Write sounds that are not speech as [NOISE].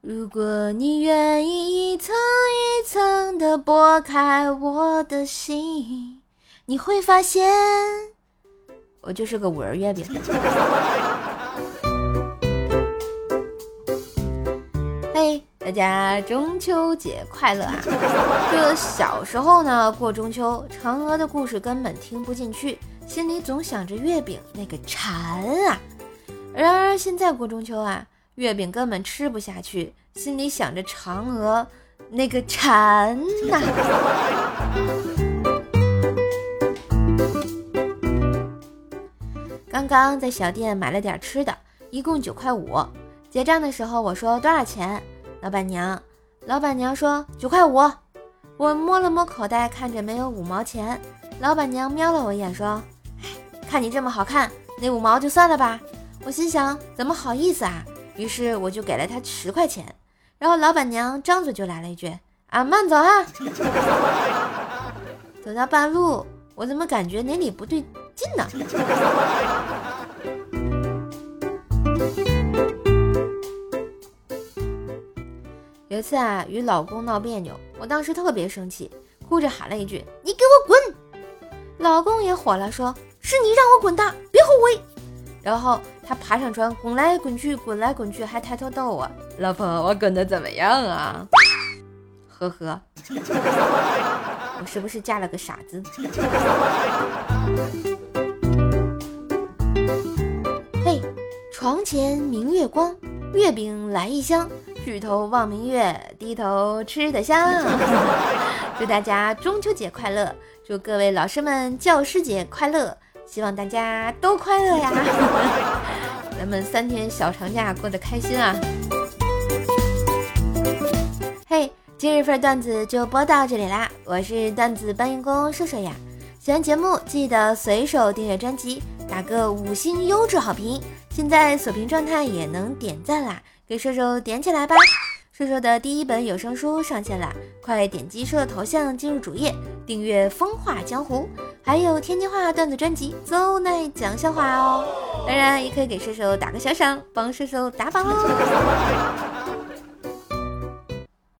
如果你愿意一层一层的剥开我的心，你会发现我就是个五仁月饼。[LAUGHS] 嘿，大家中秋节快乐啊！这小时候呢，过中秋，嫦娥的故事根本听不进去，心里总想着月饼那个馋啊。现在过中秋啊。月饼根本吃不下去，心里想着嫦娥那个馋呐。刚刚在小店买了点吃的，一共九块五。结账的时候我说多少钱？老板娘，老板娘说九块五。我摸了摸口袋，看着没有五毛钱。老板娘瞄了我一眼说：“，看你这么好看，那五毛就算了吧。”我心想，怎么好意思啊？于是我就给了他十块钱，然后老板娘张嘴就来了一句：“啊，慢走啊！” [LAUGHS] 走到半路，我怎么感觉哪里不对劲呢？[LAUGHS] 有一次啊，与老公闹别扭，我当时特别生气，哭着喊了一句：“你给我滚！”老公也火了，说：“是你让我滚的，”然后他爬上床，滚来滚去，滚来滚去，还抬头逗我：“老婆，我滚的怎么样啊？”呵呵，[LAUGHS] 我是不是嫁了个傻子？嘿，床前明月光，月饼来一箱，举头望明月，低头吃得香。[LAUGHS] 祝大家中秋节快乐！祝各位老师们教师节快乐！希望大家都快乐呀！[LAUGHS] 咱们三天小长假过得开心啊！嘿，今日份段子就播到这里啦！我是段子搬运工瘦瘦呀。喜欢节目记得随手订阅专辑，打个五星优质好评。现在锁屏状态也能点赞啦，给瘦瘦点起来吧！瘦瘦的第一本有声书上线了，快点击瘦瘦头像进入主页订阅《风化江湖》，还有天津话段子专辑《邹奈讲笑话》哦。当然，也可以给射手打个小赏，帮射手打榜哦。